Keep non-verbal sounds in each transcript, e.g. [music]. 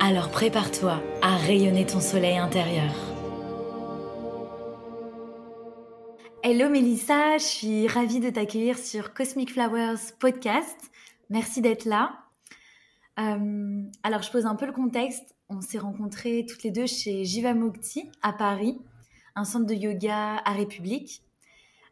Alors prépare-toi à rayonner ton soleil intérieur. Hello Mélissa, je suis ravie de t'accueillir sur Cosmic Flowers Podcast. Merci d'être là. Euh, alors je pose un peu le contexte. On s'est rencontrés toutes les deux chez Jiva Mukti à Paris, un centre de yoga à République.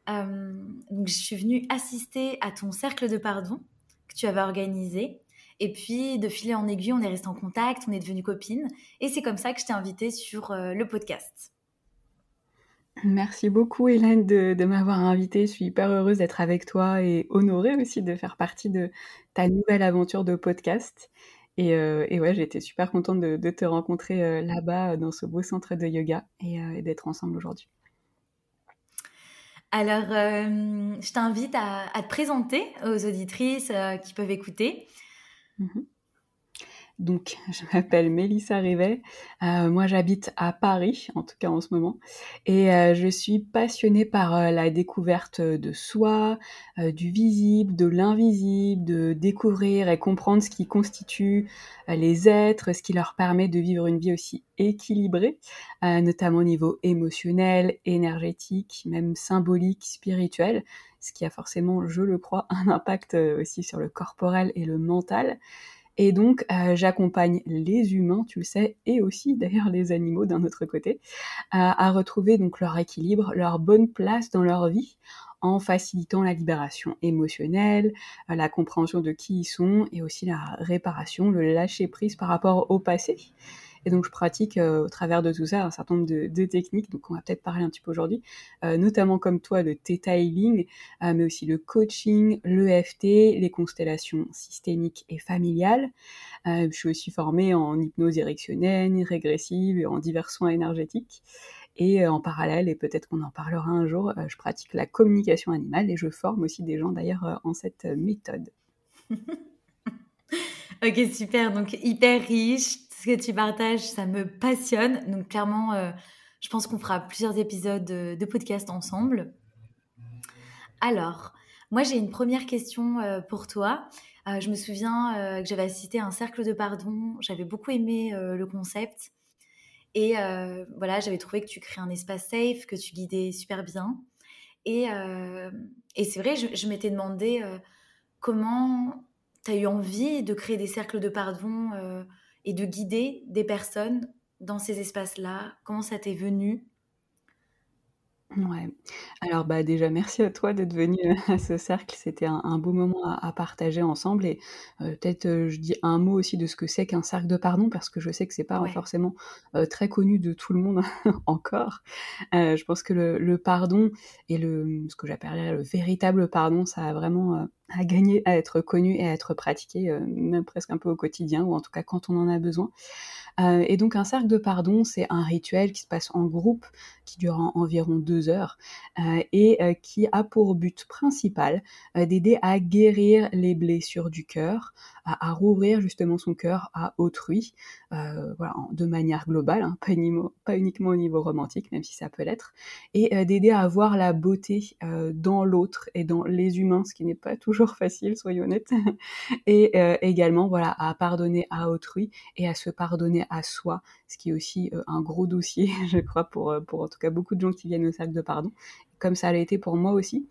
Euh, donc je suis venue assister à ton cercle de pardon que tu avais organisé et puis, de filer en aiguille, on est resté en contact, on est devenus copines. Et c'est comme ça que je t'ai invitée sur euh, le podcast. Merci beaucoup, Hélène, de, m'avoir invitée. Je suis hyper heureuse d'être avec toi et honorée aussi de faire partie de ta nouvelle aventure de podcast. Et, euh, ouais, j'étais super contente de, te rencontrer euh, là-bas, dans ce beau centre de yoga, et, d'être ensemble aujourd'hui. Alors, je t'invite à, te présenter aux auditrices qui peuvent écouter. Mmh Donc, je m'appelle Mélissa Rivet. Euh, moi, j'habite à Paris, en tout cas en ce moment. Et euh, je suis passionnée par euh, la découverte de soi, du visible, de l'invisible, de découvrir et comprendre ce qui constitue les êtres, ce qui leur permet de vivre une vie aussi équilibrée, notamment au niveau émotionnel, énergétique, même symbolique, spirituel ce qui a forcément, je le crois, [laughs] un impact aussi sur le corporel et le mental. Et donc, euh, j'accompagne les humains, tu le sais, et aussi d'ailleurs les animaux d'un autre côté, à retrouver donc leur équilibre, leur bonne place dans leur vie, en facilitant la libération émotionnelle, euh, la compréhension de qui ils sont, et aussi la réparation, le lâcher prise par rapport au passé. Et donc, je pratique euh, au travers de tout ça un certain nombre de, techniques, donc on va peut-être parler un petit peu aujourd'hui, euh, notamment comme toi, le Theta Healing, euh, mais aussi le coaching, l'EFT, les constellations systémiques et familiales. je suis aussi formée en hypnose directionnelle, régressive et en divers soins énergétiques. Et en parallèle, et peut-être qu'on en parlera un jour, je pratique la communication animale et je forme aussi des gens d'ailleurs en cette méthode. [laughs] ok, super. Donc hyper riche, ce que tu partages, ça me passionne. Donc clairement, euh, je pense qu'on fera plusieurs épisodes de, podcast ensemble. Alors, moi j'ai une première question euh, pour toi. Euh, je me souviens que j'avais assisté à un cercle de pardon. J'avais beaucoup aimé le concept. Et voilà, j'avais trouvé que tu créais un espace safe, que tu guidais super bien. Et, et c'est vrai, je m'étais demandé comment tu as eu envie de créer des cercles de pardon et de guider des personnes dans ces espaces-là? Comment ça t'est venu? Ouais. Alors bah déjà merci à toi d'être venu euh, à ce cercle. C'était un, beau moment à, partager ensemble et euh, peut-être euh, je dis un mot aussi de ce que c'est qu'un cercle de pardon parce que je sais que c'est pas forcément très connu de tout le monde [laughs] encore. je pense que le, pardon et le ce que j'appellerais le véritable pardon, ça a vraiment à gagner à être connu et à être pratiqué même presque un peu au quotidien ou en tout cas quand on en a besoin. Euh, et donc un cercle de pardon, c'est un rituel qui se passe en groupe, qui dure environ deux heures, euh, et euh, qui a pour but principal d'aider à guérir les blessures du cœur, à, rouvrir justement son cœur à autrui, euh, de manière globale, hein, pas, uniquement au niveau romantique, même si ça peut l'être, et euh, d'aider à voir la beauté euh, dans l'autre et dans les humains, ce qui n'est pas [laughs] toujours facile, soyons honnêtes, [laughs] et également voilà à pardonner à autrui et à se pardonner à soi, ce qui est aussi un gros dossier, [laughs] je crois, pour, en tout cas beaucoup de gens qui viennent au cercle de pardon, comme ça l'a été pour moi aussi.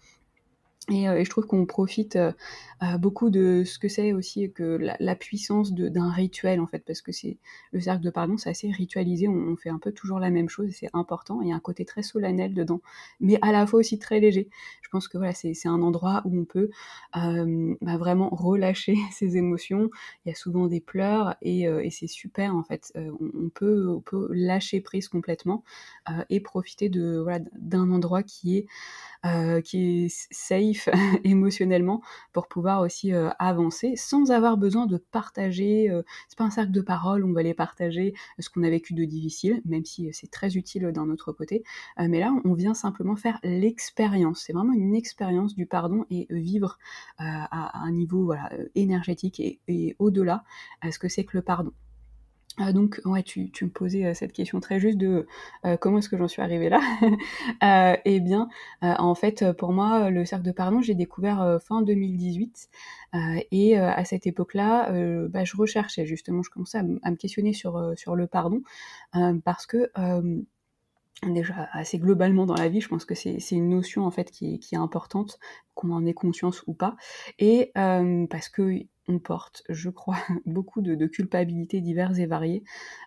Euh, et, je trouve qu'on profite euh, euh, beaucoup de ce que c'est aussi que la, puissance d'un rituel en fait, parce que c'est le cercle de pardon, c'est assez ritualisé, on, fait un peu toujours la même chose c'est important. Il y a un côté très solennel dedans, mais à la fois aussi très léger. Je pense que voilà, c'est un endroit où on peut bah, vraiment relâcher [laughs] ses émotions. Il y a souvent des pleurs et, c'est super en fait. On, peut, on peut lâcher prise complètement et profiter de voilà d'un endroit qui est qui est safe [laughs] émotionnellement pour pouvoir aussi avancer sans avoir besoin de partager. c'est pas un cercle de parole, on va aller partager ce qu'on a vécu de difficile, même si c'est très utile d'un autre côté. mais là, on vient simplement faire l'expérience. C'est vraiment une expérience du pardon et vivre à un niveau voilà, énergétique et, et au-delà ce que c'est que le pardon. Ah, donc, ouais, tu, me posais euh, cette question très juste de euh, comment est-ce que j'en suis arrivée là? [laughs] Euh, Eh bien, en fait, pour moi, le cercle de pardon, j'ai découvert fin 2018. et à cette époque-là, bah, je recherchais justement, je commençais à, me questionner sur, le pardon, parce que déjà assez globalement dans la vie, je pense que c'est une notion en fait qui est importante, qu'on en ait conscience ou pas, et parce que on porte, je crois, [laughs] beaucoup de, culpabilités diverses et variées,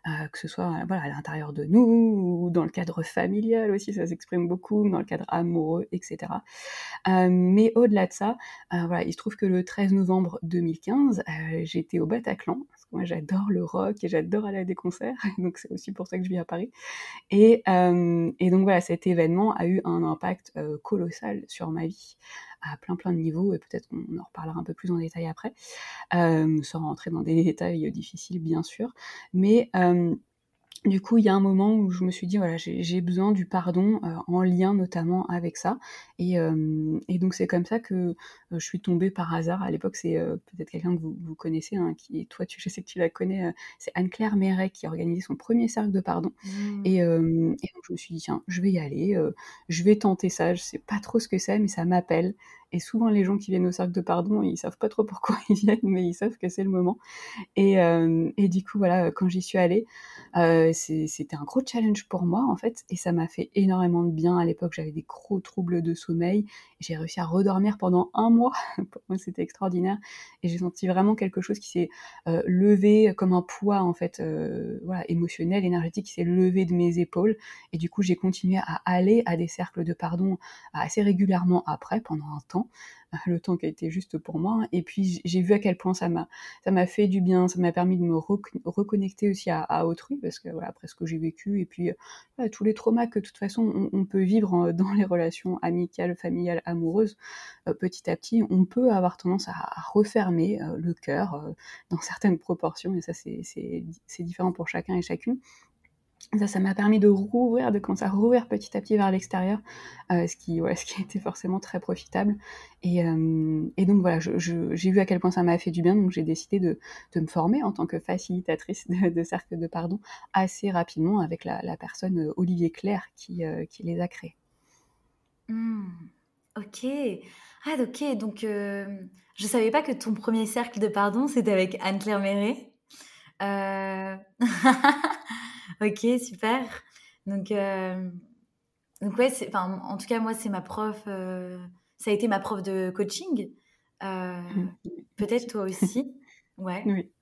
euh, que ce soit à l'intérieur de nous, ou dans le cadre familial aussi, ça s'exprime beaucoup, dans le cadre amoureux, etc. Euh, mais au-delà de ça, euh, il se trouve que le 13 novembre 2015, j'étais au Bataclan, moi j'adore le rock et j'adore aller à des concerts, [laughs] donc c'est aussi pour ça que je vis à Paris. Et, et donc voilà, cet événement a eu un impact colossal sur ma vie à plein plein de niveaux, et peut-être qu'on en reparlera un peu plus en détail après, euh, sans rentrer dans des détails difficiles bien sûr, mais euh, du coup, il y a un moment où je me suis dit, voilà, j'ai besoin du pardon euh, en lien notamment avec ça. Et, euh, et donc, c'est comme ça que euh, je suis tombée par hasard. À l'époque, c'est peut-être quelqu'un que vous, vous connaissez, hein, qui, toi, tu, je sais que tu la connais, c'est Anne-Claire Méret qui a organisé son premier cercle de pardon. Mmh. Et, et, donc, je me suis dit, tiens, je vais y aller, je vais tenter ça. Je sais pas trop ce que c'est, mais ça m'appelle. Et souvent, les gens qui viennent au cercle de pardon, ils savent pas trop pourquoi [laughs] ils viennent, mais ils savent que c'est le moment. Et, euh, et, du coup, voilà, quand j'y suis allée, euh, c'était un gros challenge pour moi, en fait, et ça m'a fait énormément de bien. À l'époque, j'avais des gros troubles de sommeil. J'ai réussi à redormir pendant un mois. [laughs] pour moi, c'était extraordinaire. Et j'ai senti vraiment quelque chose qui s'est euh, levé comme un poids, en fait, euh, voilà, émotionnel, énergétique, qui s'est levé de mes épaules. Et du coup, j'ai continué à aller à des cercles de pardon assez régulièrement après, pendant un temps [laughs] le temps qui a été juste pour moi. Et puis j'ai vu à quel point ça m'a ça m'a fait du bien, ça m'a permis de me reconnecter aussi à, autrui parce que voilà après ce que j'ai vécu et puis tous les traumas que de toute façon on, peut vivre dans les relations amicales, familiales, amoureuses, euh, petit à petit on peut avoir tendance à, refermer euh, le cœur euh, dans certaines proportions et ça c'est différent pour chacun et chacune. Ça, ça m'a permis de rouvrir, de commencer à rouvrir petit à petit vers l'extérieur, euh, ce, qui, ouais, [laughs] ce qui été forcément très profitable. Et, euh, donc voilà, j'ai vu à quel point ça m'a fait du bien, donc j'ai décidé de, me former en tant que facilitatrice de, cercle de pardon assez rapidement avec la, personne euh, Olivier Claire qui, les a créés. Mmh. ok. Ah, ok. Donc, je savais pas que ton premier cercle de pardon, c'était avec Anne-Claire Méret. [laughs] [laughs] Ok, super. Donc, euh, donc ouais, enfin, en tout cas, moi, c'est ma prof. Euh, ça a été ma prof de coaching. Euh, mmh. Peut-être toi aussi. [laughs] Ouais. Oui.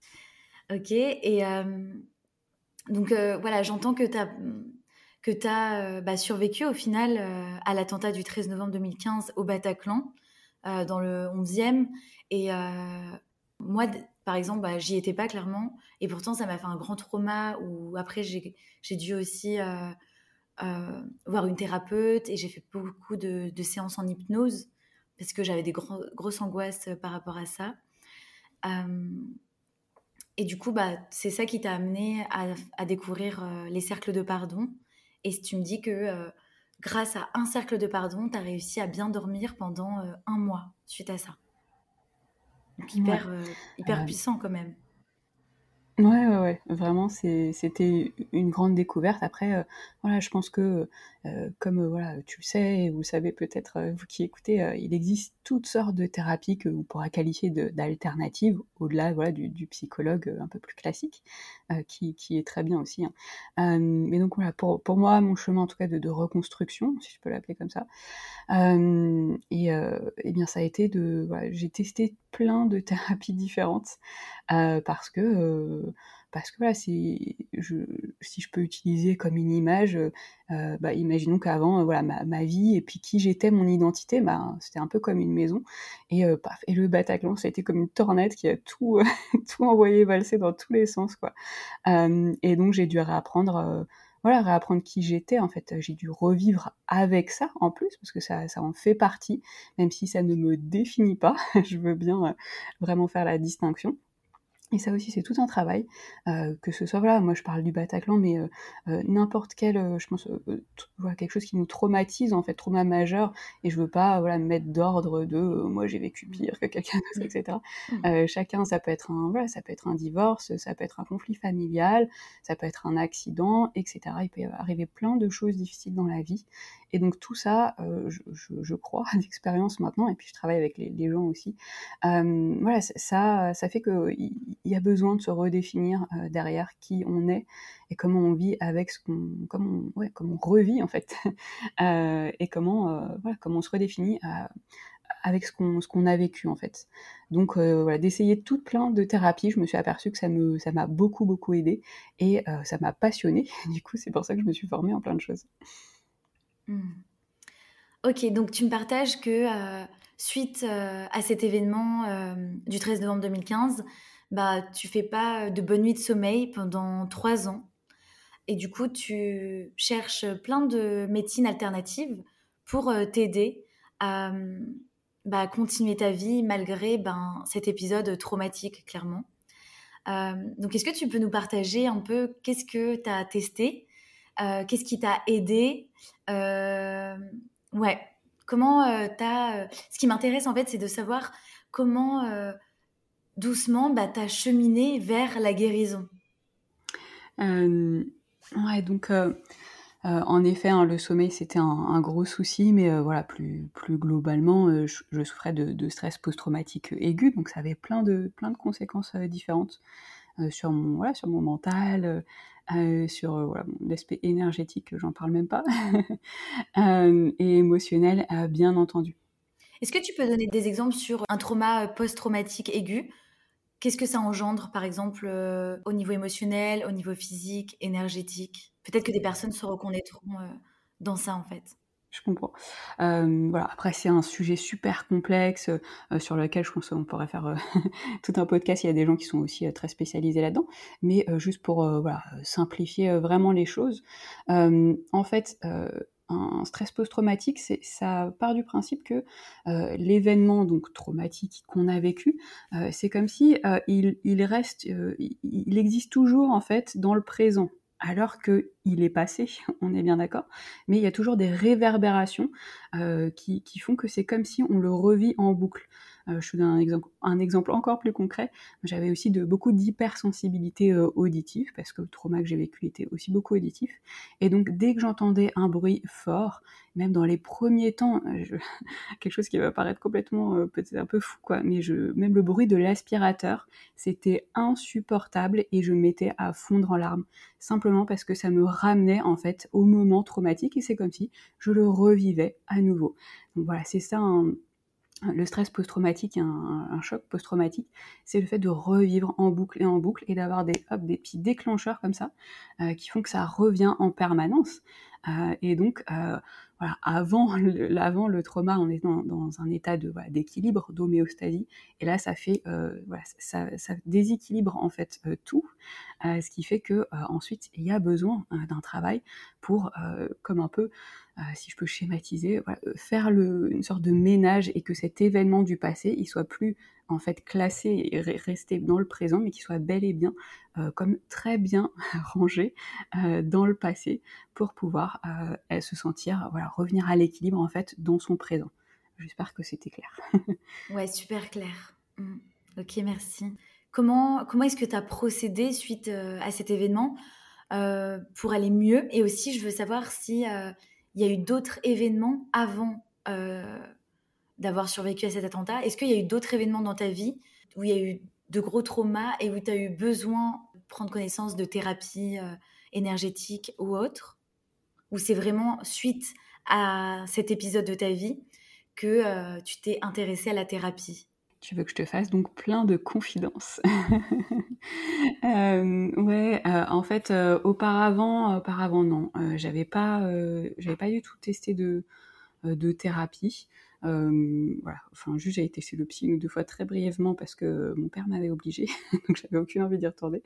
Ok. Et donc, voilà, j'entends que tu as, que as bah, survécu au final à l'attentat du 13 novembre 2015 au Bataclan, dans le 11e. Et moi, par exemple, bah, j'y étais pas clairement. Et pourtant, ça m'a fait un grand trauma où après, j'ai dû aussi euh, euh, voir une thérapeute et j'ai fait beaucoup de, séances en hypnose parce que j'avais des grosses angoisses par rapport à ça. Euh, et du coup, bah, c'est ça qui t'a amené à, découvrir les cercles de pardon. Et tu me dis que grâce à un cercle de pardon, tu as réussi à bien dormir pendant un mois suite à ça. Donc hyper, euh, hyper puissant quand même. Ouais, ouais, ouais. Vraiment, c'était une grande découverte. Après, euh, voilà, je pense que euh, comme euh, voilà, tu le sais, et vous le savez peut-être, vous qui écoutez, il existe toutes sortes de thérapies que vous pourrez qualifier d'alternatives, au-delà voilà, du, du, psychologue un peu plus classique, qui, qui, est très bien aussi. Hein. mais donc voilà, pour, pour, moi, mon chemin en tout cas de, de reconstruction, si je peux l'appeler comme ça, et, et, bien ça a été de... Voilà, J'ai testé plein de thérapies différentes, parce que parce que si je peux utiliser comme une image, euh, bah, imaginons qu'avant, euh, voilà, ma, vie et puis qui j'étais, mon identité, bah, c'était un peu comme une maison. Euh, et le Bataclan, ça a été comme une tornade qui a tout, [laughs] tout envoyé valser dans tous les sens. Quoi. et donc j'ai dû réapprendre voilà, réapprendre qui j'étais. En fait, j'ai dû revivre avec ça en plus, parce que ça, ça en fait partie, même si ça ne me définit pas. [laughs] je veux bien vraiment faire la distinction. Et ça aussi, c'est tout un travail, euh, que ce soit, voilà, moi je parle du Bataclan, mais euh, euh, n'importe quel, je pense, voilà, quelque chose qui nous traumatise, en fait, trauma majeur, et je veux pas, voilà, mettre d'ordre de moi j'ai vécu pire que quelqu'un d'autre, etc. Mmh. chacun, ça peut être un, voilà, ça peut être un divorce, ça peut être un conflit familial, ça peut être un accident, etc. Il peut arriver plein de choses difficiles dans la vie, et donc tout ça, je, je, je, crois, d'expérience maintenant, et puis je travaille avec les, les gens aussi, voilà, ça, ça fait qu'il y a besoin de se redéfinir euh, derrière qui on est et comment on vit avec ce qu'on, comment, on, ouais, comment on revit en fait, [laughs] euh, et comment, euh, voilà, comment on se redéfinit avec ce qu'on, ce qu'on a vécu en fait. Donc voilà, d'essayer toute plein de thérapies, je me suis aperçue que ça me, ça m'a beaucoup beaucoup aidé et ça m'a passionnée. [laughs] Du coup, c'est pour ça que je me suis formée en plein de choses. Hmm. Ok, donc tu me partages que suite à cet événement du 13 novembre 2015, bah, tu fais pas de bonne nuit de sommeil pendant trois ans. Et du coup, tu cherches plein de médecines alternatives pour t'aider à bah, continuer ta vie malgré ben, cet épisode traumatique, clairement. donc, est-ce que tu peux nous partager un peu qu'est-ce que tu as testé euh, qu'est-ce qui t'a aidé euh, Ouais, comment euh, t'as... Ce qui m'intéresse en fait, c'est de savoir comment doucement bah, t'as cheminé vers la guérison. ouais, donc... en effet, hein, le sommeil c'était un, gros souci, mais voilà, plus, plus globalement, je, souffrais de, stress post-traumatique aigu, donc ça avait plein de, plein de conséquences différentes sur, mon, voilà, sur mon mental, euh, sur euh, l'aspect énergétique, j'en parle même pas, [laughs] euh, et émotionnel, bien entendu. Est-ce que tu peux donner des exemples sur un trauma post-traumatique aigu? Qu'est-ce que ça engendre, par exemple, au niveau émotionnel, au niveau physique, énergétique? Peut-être que des personnes se reconnaîtront dans ça, en fait je comprends. Euh, voilà. Après, c'est un sujet super complexe euh, sur lequel je pense qu'on pourrait faire euh, [laughs] tout un podcast. Il y a des gens qui sont aussi très spécialisés là-dedans. Mais juste pour simplifier vraiment les choses, en fait, un stress post-traumatique, ça part du principe que l'événement donc traumatique qu'on a vécu, c'est comme si il, il, reste, il existe toujours en fait dans le présent alors qu'il est passé, [laughs] on est bien d'accord, mais il y a toujours des réverbérations euh, qui, font que c'est comme si on le revit en boucle. Euh, je te donne un exemple, encore plus concret. J'avais aussi beaucoup d'hypersensibilité euh, auditive, parce que le trauma que j'ai vécu était aussi beaucoup auditif. Et donc, dès que j'entendais un bruit fort, même dans les premiers temps, euh, [laughs] quelque chose qui va paraître complètement peut-être un peu fou, quoi, mais même le bruit de l'aspirateur, c'était insupportable et je me mettais à fondre en larmes, simplement parce que ça me ramenait en fait au moment traumatique et c'est comme si je le revivais à nouveau. Donc voilà, c'est ça le stress post-traumatique, un, choc post-traumatique, c'est le fait de revivre en boucle et en boucle et d'avoir des, des petits déclencheurs comme ça euh, qui font que ça revient en permanence. Euh, et donc, euh, voilà, avant le, le trauma, on est dans, un état de voilà, d'équilibre, d'homéostasie, et là, ça fait, voilà, ça, ça, déséquilibre en fait tout, ce qui fait que ensuite, il y a besoin d'un travail pour, comme un peu euh, si je peux schématiser, euh, faire une sorte de ménage et que cet événement du passé, il soit plus en fait classé et resté dans le présent, mais qu'il soit bel et bien euh, comme très bien [laughs] rangé dans le passé pour pouvoir se sentir, revenir à l'équilibre en fait dans son présent. J'espère que c'était clair. [laughs] ouais, super clair. Mmh. Ok, merci. Comment, comment est-ce que tu as procédé suite à cet événement pour aller mieux? Et aussi, je veux savoir si il y a eu d'autres événements avant euh, d'avoir survécu à cet attentat? Est-ce qu'il y a eu d'autres événements dans ta vie où il y a eu de gros traumas et où tu as eu besoin de prendre connaissance de thérapie euh, énergétique ou autre Ou c'est vraiment suite à cet épisode de ta vie que euh, tu t'es intéressé à la thérapie? Tu veux que je te fasse donc plein de confidences. [laughs] euh, ouais, euh, en fait, euh, auparavant, auparavant non, j'avais pas, j'avais pas du tout testé de, de thérapie. voilà, enfin, juste j'ai été chez le psy une deux fois très brièvement parce que mon père m'avait obligé, [laughs] donc j'avais aucune envie d'y retourner.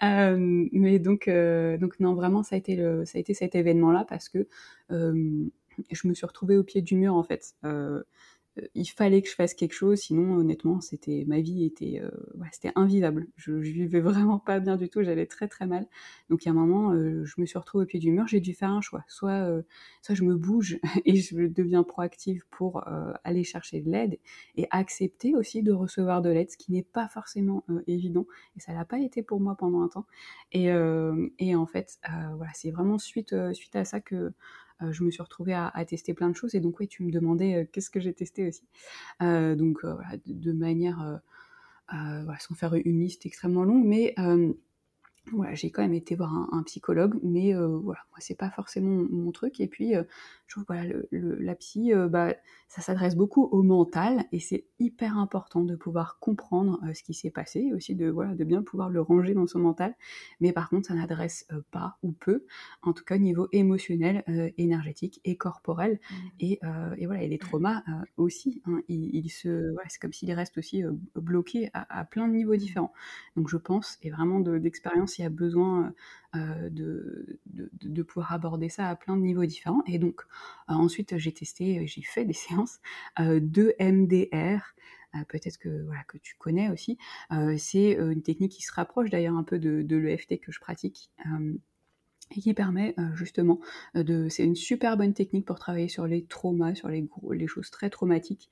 mais donc, donc non, vraiment, ça a été, le, ça a été cet événement-là parce que je me suis retrouvée au pied du mur en fait. Euh, il fallait que je fasse quelque chose, sinon honnêtement, c'était ma vie était, euh, c'était invivable. Je, je, vivais [laughs] vraiment pas bien du tout, j'allais très très mal. Donc il y a un moment, euh, je me suis retrouvée au pied du mur, j'ai dû faire un choix. Soit, soit je me bouge [laughs] et je deviens proactive pour aller chercher de l'aide et accepter aussi de recevoir de l'aide, ce qui n'est pas forcément évident. Et ça l'a pas été pour moi pendant un temps. Et, et en fait, voilà, c'est vraiment suite suite à ça que euh, je me suis retrouvée à, tester plein de choses. Et donc, oui, tu me demandais euh, qu'est-ce que j'ai testé aussi. Euh, donc, voilà, de, manière, sans faire une liste extrêmement longue, mais voilà, j'ai quand même été voir un, psychologue, mais voilà, moi c'est pas forcément mon, truc. Et puis, je trouve voilà, le, la psy, bah, ça s'adresse beaucoup au mental, et c'est hyper important de pouvoir comprendre ce qui s'est passé, et aussi de voilà, de bien pouvoir le ranger dans son mental. Mais par contre, ça n'adresse pas ou peu, en tout cas au niveau émotionnel, énergétique et corporel. Mmh. Et, et, voilà, et les traumas aussi, hein, ils, se, voilà, c'est comme s'ils restent aussi bloqués à, à, plein de niveaux différents. Donc je pense, et vraiment d'expérience s'il y a besoin euh, de, de, pouvoir aborder ça à plein de niveaux différents. Et donc, euh, ensuite, j'ai testé, j'ai fait des [laughs] séances euh, de MDR. Peut-être que, voilà, que tu connais aussi. c'est une technique qui se rapproche d'ailleurs un peu de, l'EFT que je pratique et qui permet justement de... C'est une super bonne technique pour travailler sur les traumas, sur les, les choses très traumatiques,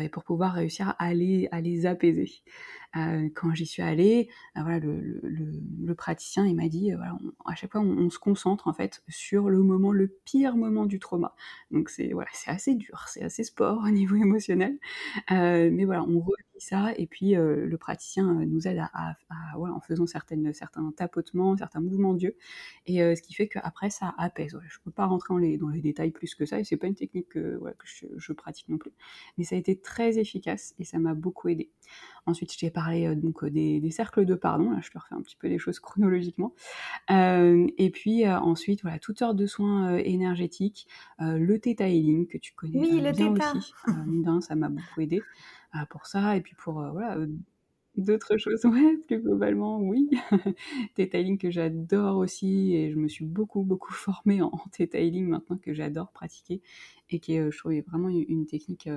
et pour pouvoir réussir à à les apaiser. Euh, quand j'y suis allée, euh, voilà, le, praticien, il m'a dit, euh, voilà, à chaque fois, on, se concentre en fait sur le moment, le pire moment du trauma. Donc c'est voilà, c'est assez dur, c'est assez sport [laughs] au niveau émotionnel, mais voilà, on revit ça et puis le praticien nous aide à, voilà, en faisant certains tapotements, certains mouvements d'yeux, et ce qui fait qu'après ça apaise. je peux pas rentrer dans les, dans les détails plus que ça, et c'est pas une technique que, voilà, que je, je, pratique non plus, mais ça a été très efficace et ça m'a beaucoup aidé. Ensuite, j'ai parlé euh, donc euh, des, cercles de pardon. Là, je te refais un petit peu les choses chronologiquement. Euh, et puis ensuite, voilà, toute sorte de soins énergétiques, le Theta Healing que tu connais oui, le bien aussi. [laughs] ça m'a beaucoup aidé pour ça. Et puis pour voilà d'autres choses, [laughs] ouais, plus globalement, oui. [laughs] Theta Healing que j'adore aussi, et je me suis beaucoup, beaucoup formée en, Theta Healing maintenant que j'adore pratiquer, et qui est, je trouve, vraiment une, technique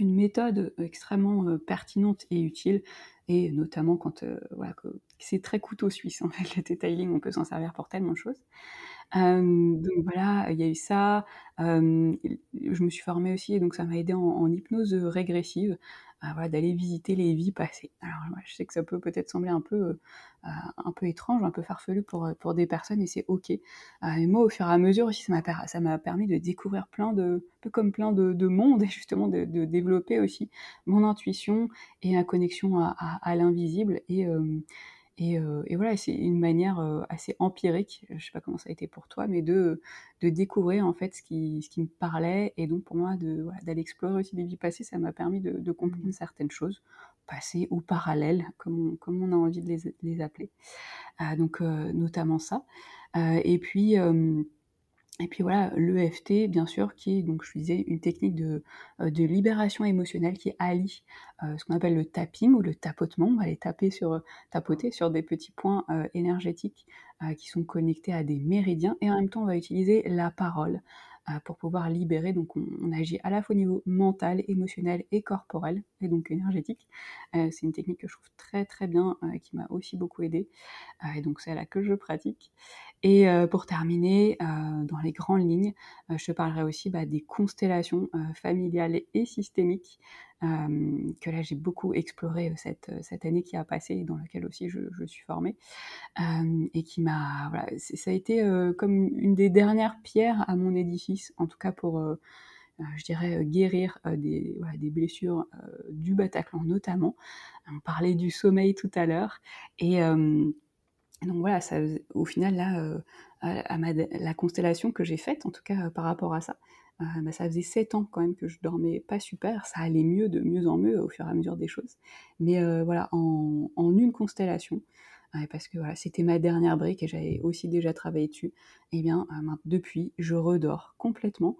une méthode extrêmement pertinente et utile, et notamment quand voilà, c'est très couteau suisse en fait, le detailing, on peut s'en servir pour tellement de choses. donc voilà, il y a eu ça. je me suis formée aussi, et donc ça m'a aidé en hypnose régressive. Ah, d'aller visiter les vies passées. Alors je sais que ça peut peut-être sembler un peu, euh, un peu étrange, un peu farfelu pour, euh, pour des personnes et c'est ok. Euh, et moi au fur et à mesure aussi ça m'a, permis de découvrir plein de, un peu comme plein de, de mondes et [laughs] justement de, développer aussi mon intuition et ma connexion à, à, l'invisible et euh, et, voilà, c'est une manière euh, assez empirique, je sais pas comment ça a été pour toi, mais de, de découvrir en fait ce qui, ce qui me parlait. Et donc pour moi, d'aller explorer aussi des vies passées, ça m'a permis de, comprendre mmh. certaines choses, passées ou parallèles, comme on, comme on a envie de les, les appeler. Euh, donc notamment ça. et puis et puis voilà, l'EFT, bien sûr, qui est, donc je disais, une technique de, euh, de libération émotionnelle qui allie euh, ce qu'on appelle le tapping ou le tapotement. On va aller taper sur, tapoter sur des petits points euh, énergétiques qui sont connectés à des méridiens. Et en même temps, on va utiliser la parole pour pouvoir libérer. Donc on, agit à la fois au niveau mental, émotionnel et corporel, et donc énergétique. Euh, c'est une technique que je trouve très très bien, euh, qui m'a aussi beaucoup aidé. Euh, et donc c'est là que je pratique. Et pour terminer, dans les grandes lignes, je parlerai aussi bah, des constellations familiales et systémiques que là j'ai beaucoup exploré cette, cette année qui a passé, dans laquelle aussi je, je suis formée, et qui m'a, voilà, ça a été comme une des dernières pierres à mon édifice, en tout cas pour, je dirais, guérir des, voilà, des blessures du Bataclan notamment. On parlait du sommeil tout à l'heure, et donc voilà, ça, au final là, la constellation que j'ai faite, en tout cas par rapport à ça, euh, bah, ça faisait 7 ans quand même que je dormais pas super, ça allait mieux, de mieux en mieux au fur et à mesure des choses. Mais euh, voilà, en, une constellation, parce que voilà, c'était ma dernière brique et j'avais aussi déjà travaillé dessus. Et eh bien, depuis, je redors complètement.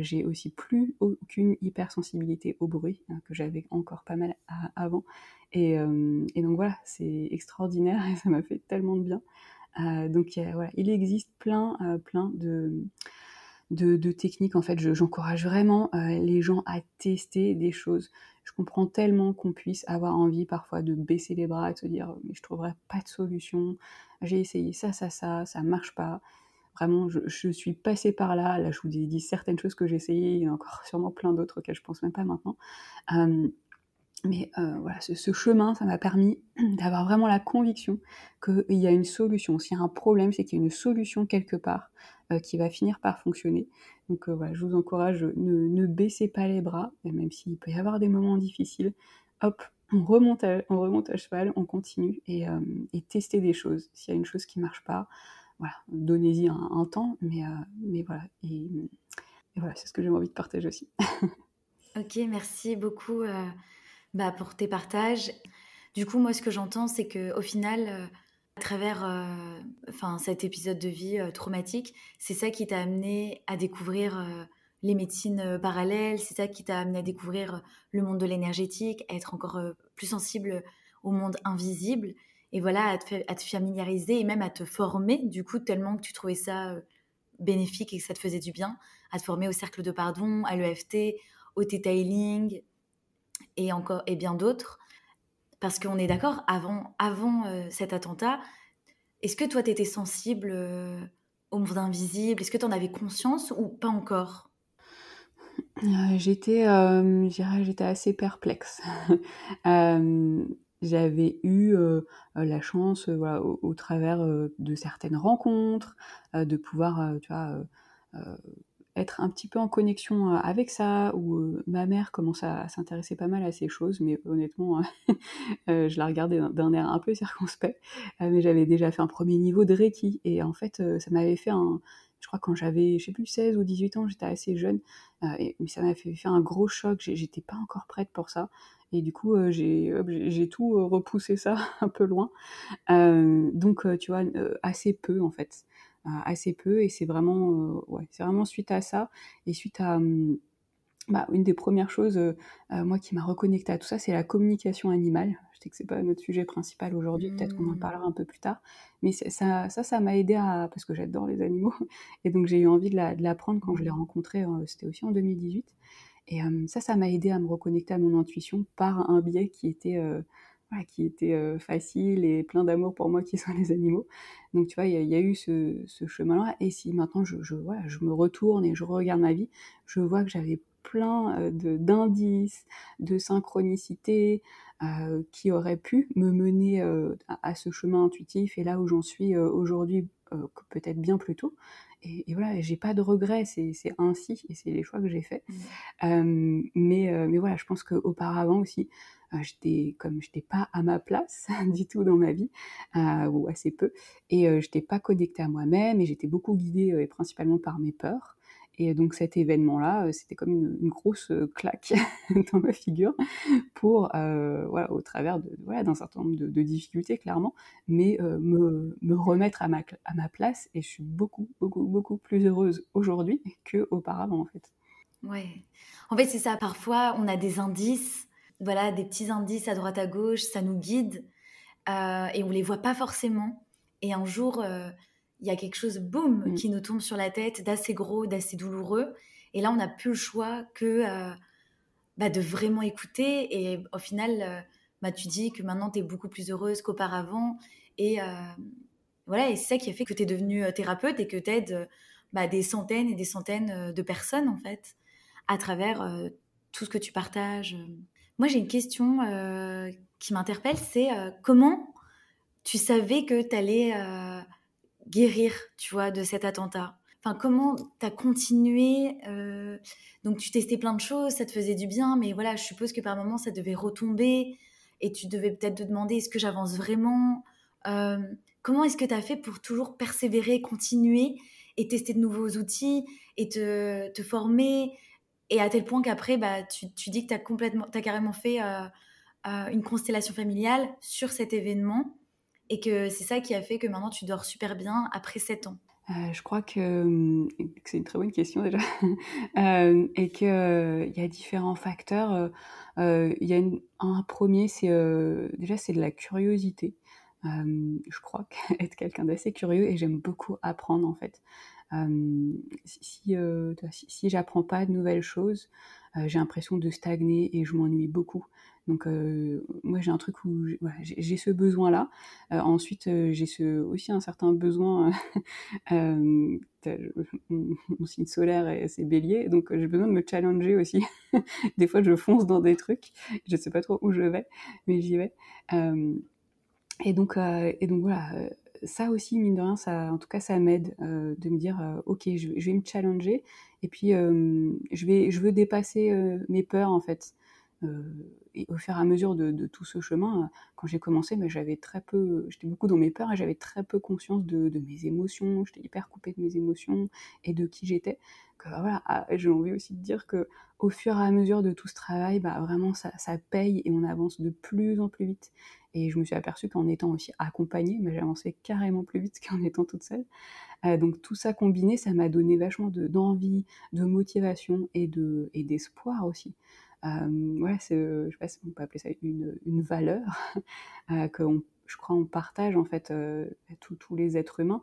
j'ai aussi plus aucune hypersensibilité au bruit que j'avais encore pas mal avant. Et, et, donc voilà, c'est extraordinaire et ça m'a fait tellement de bien. donc voilà, il existe plein, plein de de, techniques. En fait, j'encourage vraiment euh, les gens à tester des choses. Je comprends tellement qu'on puisse avoir envie parfois de baisser les bras et de se dire mais je trouverai pas de solution. J'ai essayé ça, ça, ça, ça marche pas. Vraiment, je, suis passée par là. Là, je vous ai dit certaines choses que j'ai essayées. Il y en a encore sûrement plein d'autres auxquelles je pense même pas maintenant. Euh, mais euh, voilà, ce, chemin, ça m'a permis [clears throat] d'avoir vraiment la conviction qu'il y a une solution. S'il y a un problème, c'est qu'il y a une solution quelque part euh, qui va finir par fonctionner. Donc euh, voilà, je vous encourage, ne, ne baissez pas les bras, même s'il peut y avoir des moments difficiles. Hop, on remonte à, on remonte à cheval, on continue et, et testez des choses. S'il y a une chose qui ne marche pas, voilà, donnez-y un, temps, mais, voilà. Et, et voilà, c'est ce que j'ai envie de partager aussi. [laughs] ok, merci beaucoup bah, pour tes partages. Du coup, moi, ce que j'entends, c'est que au final, euh, à travers euh, enfin, cet épisode de vie euh, traumatique, c'est ça qui t'a amené à découvrir les médecines parallèles, c'est ça qui t'a amené à découvrir le monde de l'énergétique, à être encore plus sensible au monde invisible, et voilà, à te, à te, familiariser et même à te former, du coup, tellement que tu trouvais ça bénéfique et que ça te faisait du bien, à te former au cercle de pardon, à l'EFT, au T-Tailing, et encore et bien d'autres. Parce qu'on est d'accord, avant, avant euh, cet attentat, est-ce que toi, tu étais sensible euh, au monde invisible? Est-ce que tu en avais conscience ou pas encore? Euh, J'étais j'étais assez perplexe. [laughs] J'avais eu la chance, au, au, travers de certaines rencontres, de pouvoir, tu vois, être un petit peu en connexion euh, avec ça, ou euh, ma mère commence à, s'intéresser pas mal à ces choses, mais honnêtement, [laughs] euh, je la regardais d'un air un peu circonspect, mais j'avais déjà fait un premier niveau de Reiki, et en fait, ça m'avait fait un, je crois quand j'avais, je sais plus, 16 ou 18 ans, j'étais assez jeune, et, mais ça m'avait fait, fait, un gros choc, j'étais pas encore prête pour ça, et du coup, j'ai tout repoussé ça [laughs] un peu loin, donc tu vois, assez peu en fait assez peu et c'est vraiment, euh, ouais, c'est vraiment suite à ça et suite à hum, bah, une des premières choses, euh, euh, moi, qui m'a reconnecté à tout ça, c'est la communication animale. Je sais que c'est pas notre sujet principal aujourd'hui, peut-être qu'on en mmh. parlera un peu plus tard, mais ça, ça, ça m'a aidé à, parce que j'adore les animaux, [laughs] et donc j'ai eu envie de l'apprendre quand je l'ai rencontré, c'était aussi en 2018, et ça, ça m'a aidé à me reconnecter à mon intuition par un biais qui était qui était facile et plein d'amour pour moi qui [laughs] sont les animaux. Donc tu vois, il y, a eu ce, chemin-là. Et si maintenant je, je, je me retourne et je regarde ma vie, je vois que j'avais plein d'indices, de, synchronicité qui auraient pu me mener à, ce chemin intuitif et là où j'en suis aujourd'hui, peut-être bien plus tôt. Et, et voilà, j'ai pas de regrets, c'est ainsi et c'est les choix que j'ai faits. Mmh. mais, mais voilà, je pense qu'auparavant aussi, j'étais comme j'étais pas à ma place [laughs] du tout dans ma vie euh, ou assez peu et je j'étais pas connectée à moi-même et j'étais beaucoup guidée principalement par mes peurs et donc cet événement-là, c'était comme une, grosse claque [laughs] dans ma figure pour, voilà, au travers de, voilà, d'un certain nombre de, difficultés, clairement, mais me, me, remettre à ma, à ma place. Et je suis beaucoup, beaucoup, beaucoup plus heureuse aujourd'hui qu'auparavant, en fait. Ouais. En fait, c'est ça. Parfois, on a des indices voilà, des petits indices à droite à gauche, ça nous guide euh, et on les voit pas forcément. Et un jour, euh, il y a quelque chose, boum, mm. qui nous tombe sur la tête, d'assez gros, d'assez douloureux. Et là, on n'a plus le choix que euh, bah, de vraiment écouter. Et au final, bah, tu dis que maintenant, tu es beaucoup plus heureuse qu'auparavant. Et voilà, et c'est ça qui a fait que tu es devenue thérapeute et que tu aides bah, des centaines et des centaines de personnes, en fait, à travers tout ce que tu partages. Moi, j'ai une question euh, qui m'interpelle, c'est euh, comment tu savais que tu allais euh, guérir, tu vois, de cet attentat? Enfin, comment tu as continué Donc, tu testais plein de choses, ça te faisait du bien, mais voilà, je suppose que par moment, ça devait retomber et tu devais peut-être te demander est-ce que j'avance vraiment? Comment est-ce que tu as fait pour toujours persévérer, continuer et tester de nouveaux outils et te, te former? Et à tel point qu'après, bah, tu, tu, dis que tu as, as carrément fait euh, euh, une constellation familiale sur cet événement. et que c'est ça qui a fait que maintenant tu dors super bien après 7 ans euh, je crois que, c'est une très bonne question déjà, [laughs] et qu'il il y a différents facteurs. Il y a un premier, c'est déjà c'est de la curiosité. je crois [laughs] être quelqu'un d'assez curieux et j'aime beaucoup apprendre en fait. Si, si, si j'apprends pas de nouvelles choses, j'ai l'impression de stagner et je m'ennuie beaucoup. Donc moi j'ai un truc où j'ai ce besoin-là. ensuite j'ai aussi un certain besoin, [laughs] mon signe solaire c'est bélier, donc j'ai besoin de me challenger aussi. [laughs] des fois je fonce dans des trucs, je ne sais pas trop où je vais, mais j'y vais. et donc voilà, ça aussi, mine de rien, ça, en tout cas, ça m'aide de me dire, ok, je, vais me challenger, et puis je, vais, je veux dépasser mes peurs, en fait. Et au fur et à mesure de, tout ce chemin, quand j'ai commencé, mais j'avais très peu, j'étais beaucoup dans mes peurs et j'avais très peu conscience de, mes émotions, j'étais hyper coupée de mes émotions et de qui j'étais. voilà, ah, j'ai envie aussi de dire que au fur et à mesure de tout ce travail, bah, vraiment ça, ça paye et on avance de plus en plus vite. Et je me suis aperçue qu'en étant aussi accompagnée, j'avançais carrément plus vite [laughs] qu'en étant toute seule. Euh, donc tout ça combiné, ça m'a donné vachement d'envie, de, motivation et de et d'espoir aussi. Euh, ouais, je sais pas si on peut appeler ça une, une valeur [laughs] euh, que je crois on partage en fait euh, tous les êtres humains.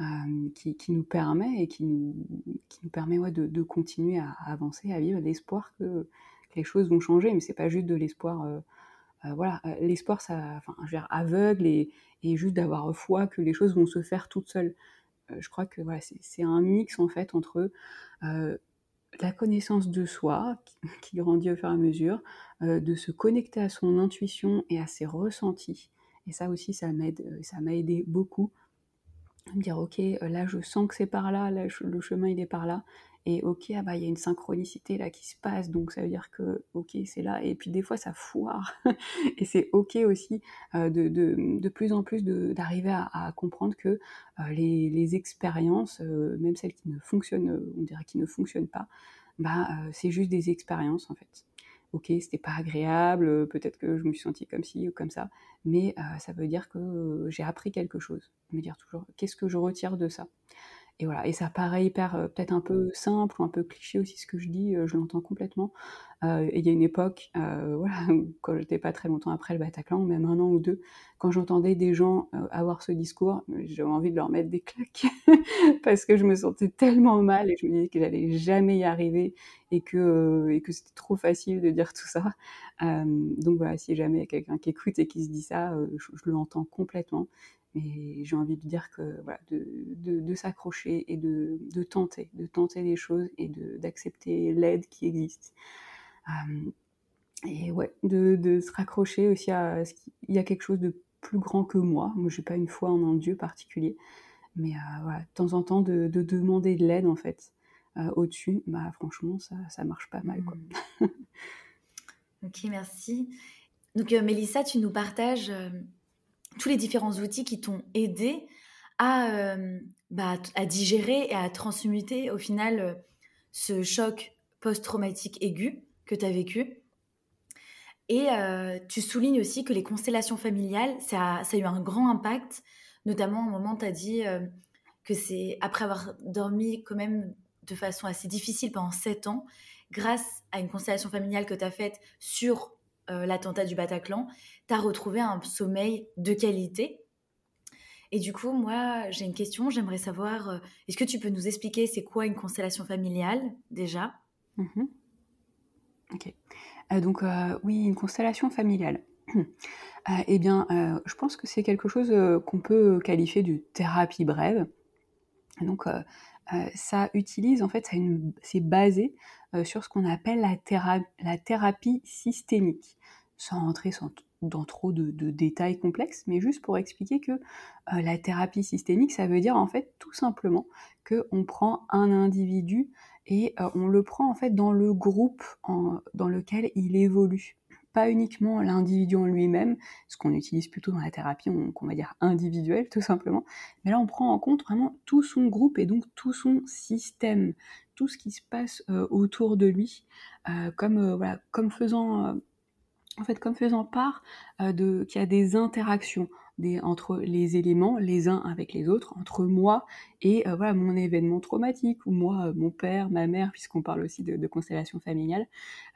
Euh, qui, qui, nous permet et qui nous, qui nous permet ouais, de, de, continuer à, avancer, à vivre l'espoir que, les choses vont changer. Mais c'est pas juste de l'espoir euh, euh, voilà, euh, l'espoir, ça, enfin, je veux dire, aveugle et, et juste d'avoir foi que les choses vont se faire toutes seules. Euh, je crois que voilà, c'est un mix en fait entre la connaissance de soi [laughs] qui, grandit au fur et à mesure, de se connecter à son intuition et à ses ressentis. Et ça aussi, ça m'aide, ça m'a aidé beaucoup. Me dire, ok, là je sens que c'est par là, là le chemin il est par là, et ok, ah bah il y a une synchronicité là qui se passe, donc ça veut dire que ok c'est là, et puis des fois ça foire, [laughs] et c'est ok aussi euh, de, de, de, plus en plus d'arriver à, comprendre que euh, les, les, expériences, euh, même celles qui ne fonctionnent, on dirait qui ne fonctionnent pas, bah c'est juste des expériences en fait. Ok, c'était pas agréable, peut-être que je me suis sentie comme ci ou comme ça, mais ça veut dire que j'ai appris quelque chose. Me dire toujours, qu'est-ce que je retire de ça? Et voilà, et ça paraît hyper, euh, peut-être un peu simple ou un peu cliché aussi ce que je dis, euh, je l'entends complètement. Euh, et il y a une époque, [laughs] voilà, quand j'étais pas très longtemps après le Bataclan, même un an ou deux, quand j'entendais des gens avoir ce discours, j'avais envie de leur mettre des claques [laughs] parce que je me sentais tellement mal et je me disais que j'allais jamais y arriver et que, c'était trop facile de dire tout ça. donc voilà, si jamais il y a quelqu'un qui écoute et qui se dit ça, je, je l'entends complètement. Mais j'ai envie de dire que voilà, de, de, s'accrocher et de, de, tenter, de tenter des choses et d'accepter l'aide qui existe. Euh, et ouais, de, se raccrocher aussi à ce qu'il y a quelque chose de plus grand que moi. Moi, j'ai pas une foi en un Dieu particulier, mais euh, voilà, de temps en temps de, demander de l'aide en fait euh, au-dessus. Bah franchement, ça, ça marche pas mal quoi. Mmh. [laughs] ok, merci. Donc Mélissa, tu nous partages tous les différents outils qui t'ont aidé à, euh, bah, digérer et à transmuter au final euh, ce choc post-traumatique aigu que tu as vécu. Et euh, tu soulignes aussi que les constellations familiales, ça a, ça a eu un grand impact, notamment au moment où tu as dit que c'est après avoir dormi quand même de façon assez difficile pendant 7 ans, grâce à une constellation familiale que tu as faite sur l'attentat du Bataclan, tu as retrouvé un sommeil de qualité. Et du coup, moi, j'ai une question. J'aimerais savoir, euh, est-ce que tu peux nous expliquer c'est quoi une constellation familiale déjà? Mmh Ok. Euh, donc, euh, oui, une constellation familiale. [clears throat] eh bien, je pense que c'est quelque chose qu'on peut qualifier de thérapie brève. Donc, ça utilise, en fait, c'est basé sur ce qu'on appelle la, thérapie systémique sans rentrer dans trop de, détails complexes, mais juste pour expliquer que euh, la thérapie systémique, ça veut dire en fait tout simplement qu'on prend un individu et euh, on le prend en fait dans le groupe dans lequel il évolue. Pas uniquement l'individu en lui-même, ce qu'on utilise plutôt dans la thérapie, qu'on va dire individuelle tout simplement, mais là on prend en compte vraiment tout son groupe et donc tout son système, tout ce qui se passe euh, autour de lui, comme, voilà, comme faisant en fait, comme faisant part euh, de qu'il y a des interactions entre les éléments, les uns avec les autres, entre moi et euh, voilà mon événement traumatique, ou moi, euh, mon père, ma mère, puisqu'on parle aussi de, constellation familiale.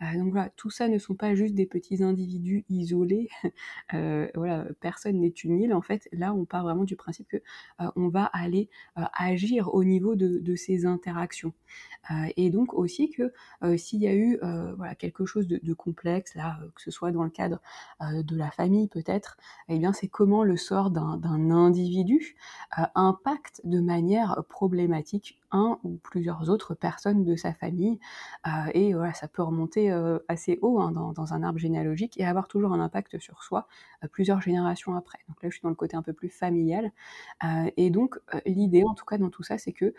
Euh, donc voilà, tout ça ne sont pas juste des petits individus isolés. [laughs] voilà, personne n'est une île en fait. Là, on part vraiment du principe que on va aller agir au niveau de, de ces interactions. et donc aussi que s'il y a eu voilà quelque chose de, de complexe là, que ce soit dans le cadre de la famille peut-être, eh bien c'est comment le sort d'un individu impacte de manière problématique un ou plusieurs autres personnes de sa famille. Euh, et voilà, ça peut remonter euh, assez haut hein, dans, un arbre généalogique et avoir toujours un impact sur soi euh, plusieurs générations après. Donc là, je suis dans le côté un peu plus familial. et donc, l'idée, en tout cas, dans tout ça, c'est que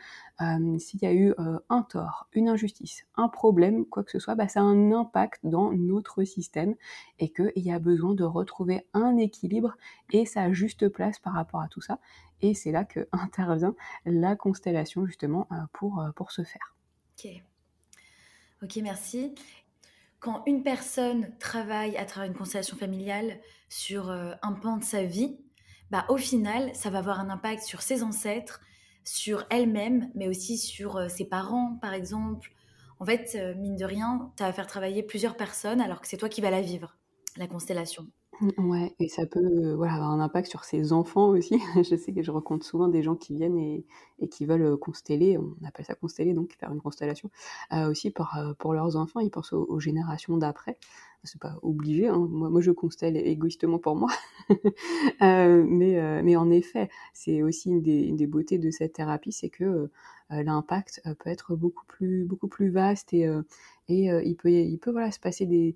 s'il y a eu un tort, une injustice, un problème, quoi que ce soit, bah, ça a un impact dans notre système et qu'il y a besoin de retrouver un équilibre et sa juste place par rapport à tout ça. Et c'est là que [laughs] intervient la constellation justement euh, pour, euh, pour ce faire. Ok. Ok, merci. Quand une personne travaille à travers une constellation familiale sur euh, un pan de sa vie, bah, au final, ça va avoir un impact sur ses ancêtres, sur elle-même, mais aussi sur ses parents, par exemple. En fait, mine de rien, ça va faire travailler plusieurs personnes alors que c'est toi qui vas la vivre, la constellation. Ouais et ça peut, voilà, avoir un impact sur ses enfants aussi. [laughs] Je sais que je rencontre souvent des gens qui viennent et qui veulent, consteller, on appelle ça consteller donc faire une constellation, euh, aussi pour, euh, pour leurs enfants. Ils pensent aux générations d'après. C'est pas obligé, hein. Moi moi je constelle égoïstement pour moi. [laughs] Euh, mais mais en effet, c'est aussi une des une des beautés de cette thérapie, c'est que, l'impact, peut être beaucoup plus beaucoup plus vaste et et il peut il peut, voilà, se passer des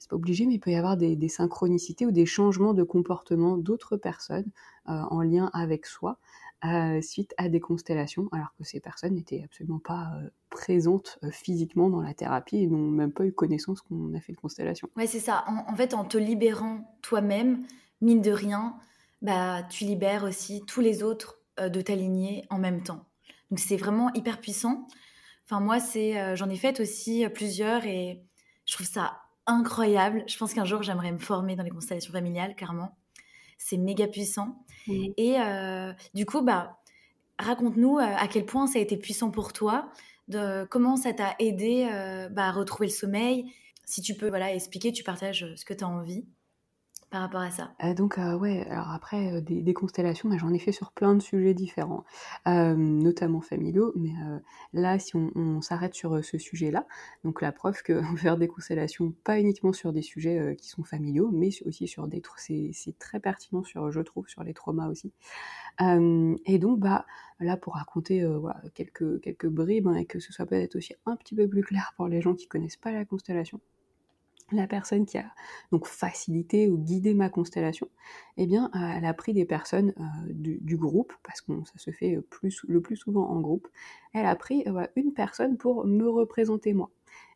c'est pas obligé, mais il peut y avoir des, synchronicités ou des changements de comportement d'autres personnes euh, en lien avec soi euh, suite à des constellations, alors que ces personnes n'étaient absolument pas euh, présentes physiquement dans la thérapie et n'ont même pas eu connaissance qu'on a fait de constellation. Ouais, c'est ça. En, fait, en te libérant toi-même, mine de rien, bah, tu libères aussi tous les autres de ta lignée en même temps. Donc c'est vraiment hyper puissant. Enfin moi, c'est, j'en ai fait aussi plusieurs et je trouve ça incroyable. Je pense qu'un jour, j'aimerais me former dans les constellations familiales, carrément. C'est méga puissant. Et euh, du coup, bah, raconte-nous euh, à quel point ça a été puissant pour toi, de comment ça t'a aidé euh, bah, à retrouver le sommeil. Si tu peux voilà, expliquer, tu partages ce que tu as envie par rapport à ça euh, Donc euh, ouais, alors après euh, des, constellations, bah, j'en ai fait sur plein de sujets différents, notamment familiaux, mais là si on, s'arrête sur ce sujet-là, donc la preuve que [laughs] faire des constellations pas uniquement sur des sujets qui sont familiaux, mais aussi sur des c'est très pertinent sur, je trouve, sur les traumas aussi. et donc bah là pour raconter quelques bribes hein, et que ce soit peut-être aussi un petit peu plus clair pour les gens qui connaissent pas la constellation la personne qui a donc facilité ou guidé ma constellation, eh bien, euh, elle a pris des personnes euh, du, groupe, parce que ça se fait plus, le plus souvent en groupe, elle a pris euh, une personne pour me représenter moi.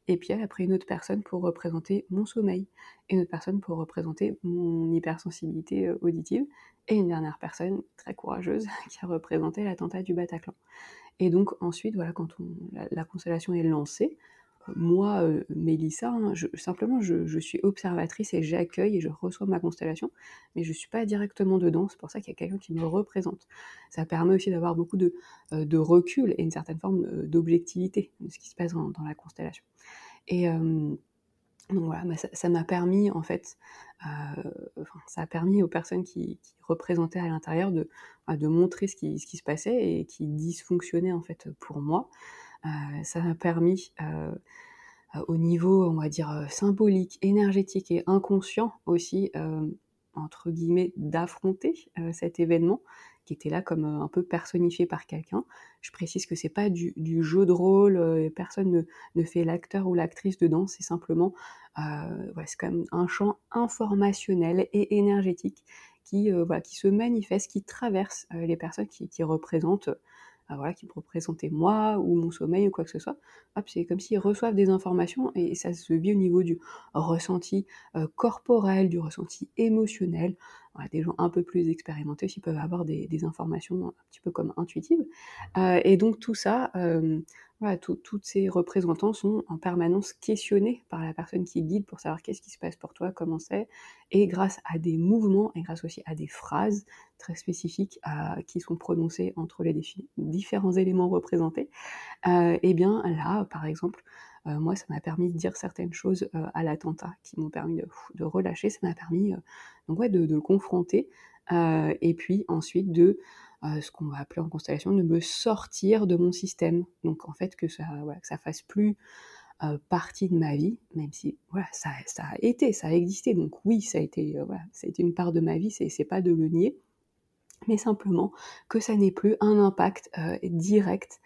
Et puis elle a pris une autre personne pour représenter mon sommeil, et une autre personne pour représenter mon hypersensibilité auditive, et une dernière personne très courageuse [laughs] qui a représenté l'attentat du Bataclan. Et donc ensuite, voilà, quand la constellation est lancée, moi, euh, Mélissa, hein, simplement, je, suis observatrice et j'accueille et je reçois ma constellation, mais je ne suis pas directement dedans. C'est pour ça qu'il y a quelqu'un qui me représente. Ça permet aussi d'avoir beaucoup de, euh, recul et une certaine forme euh, d'objectivité de ce qui se passe dans, la constellation. Et donc voilà, bah, ça m'a permis, en fait, ça a permis aux personnes qui, représentaient à l'intérieur de, bah, de montrer ce qui, ce qui se passait et qui dysfonctionnait, en fait, pour moi. Euh, ça m'a permis euh, au niveau, on va dire, euh, symbolique, énergétique et inconscient aussi, entre guillemets, d'affronter cet événement qui était là comme un peu personnifié par quelqu'un. Je précise que c'est pas du, jeu de rôle, personne ne, fait l'acteur ou l'actrice dedans, c'est simplement, c'est quand même un champ informationnel et énergétique qui, qui se manifeste, qui traverse les personnes qui, qui représentent voilà, qui représentaient moi ou mon sommeil ou quoi que ce soit. c'est comme s'ils reçoivent des informations et ça se vit au niveau du ressenti corporel, du ressenti émotionnel. des gens un peu plus expérimentés aussi peuvent avoir des, informations un petit peu comme intuitives. et donc tout ça, toutes ces représentants sont en permanence questionnés par la personne qui guide pour savoir qu'est-ce qui se passe pour toi, comment c'est, et grâce à des mouvements et grâce aussi à des phrases très spécifiques qui sont prononcées entre les différents éléments représentés, et eh bien là, par exemple, euh, moi, ça m'a permis de dire certaines choses euh, à l'attentat qui m'ont permis de, relâcher, ça m'a permis euh, donc, ouais, de, le confronter, et puis ensuite de ce qu'on va appeler en constellation, de me sortir de mon système. Donc en fait, que ça, voilà, que ça fasse plus partie de ma vie, même si voilà, ça, ça, a été, ça a existé. Donc oui, ça a été, voilà, a été une part de ma vie, c'est pas de le nier, mais simplement que ça n'ait plus un impact direct.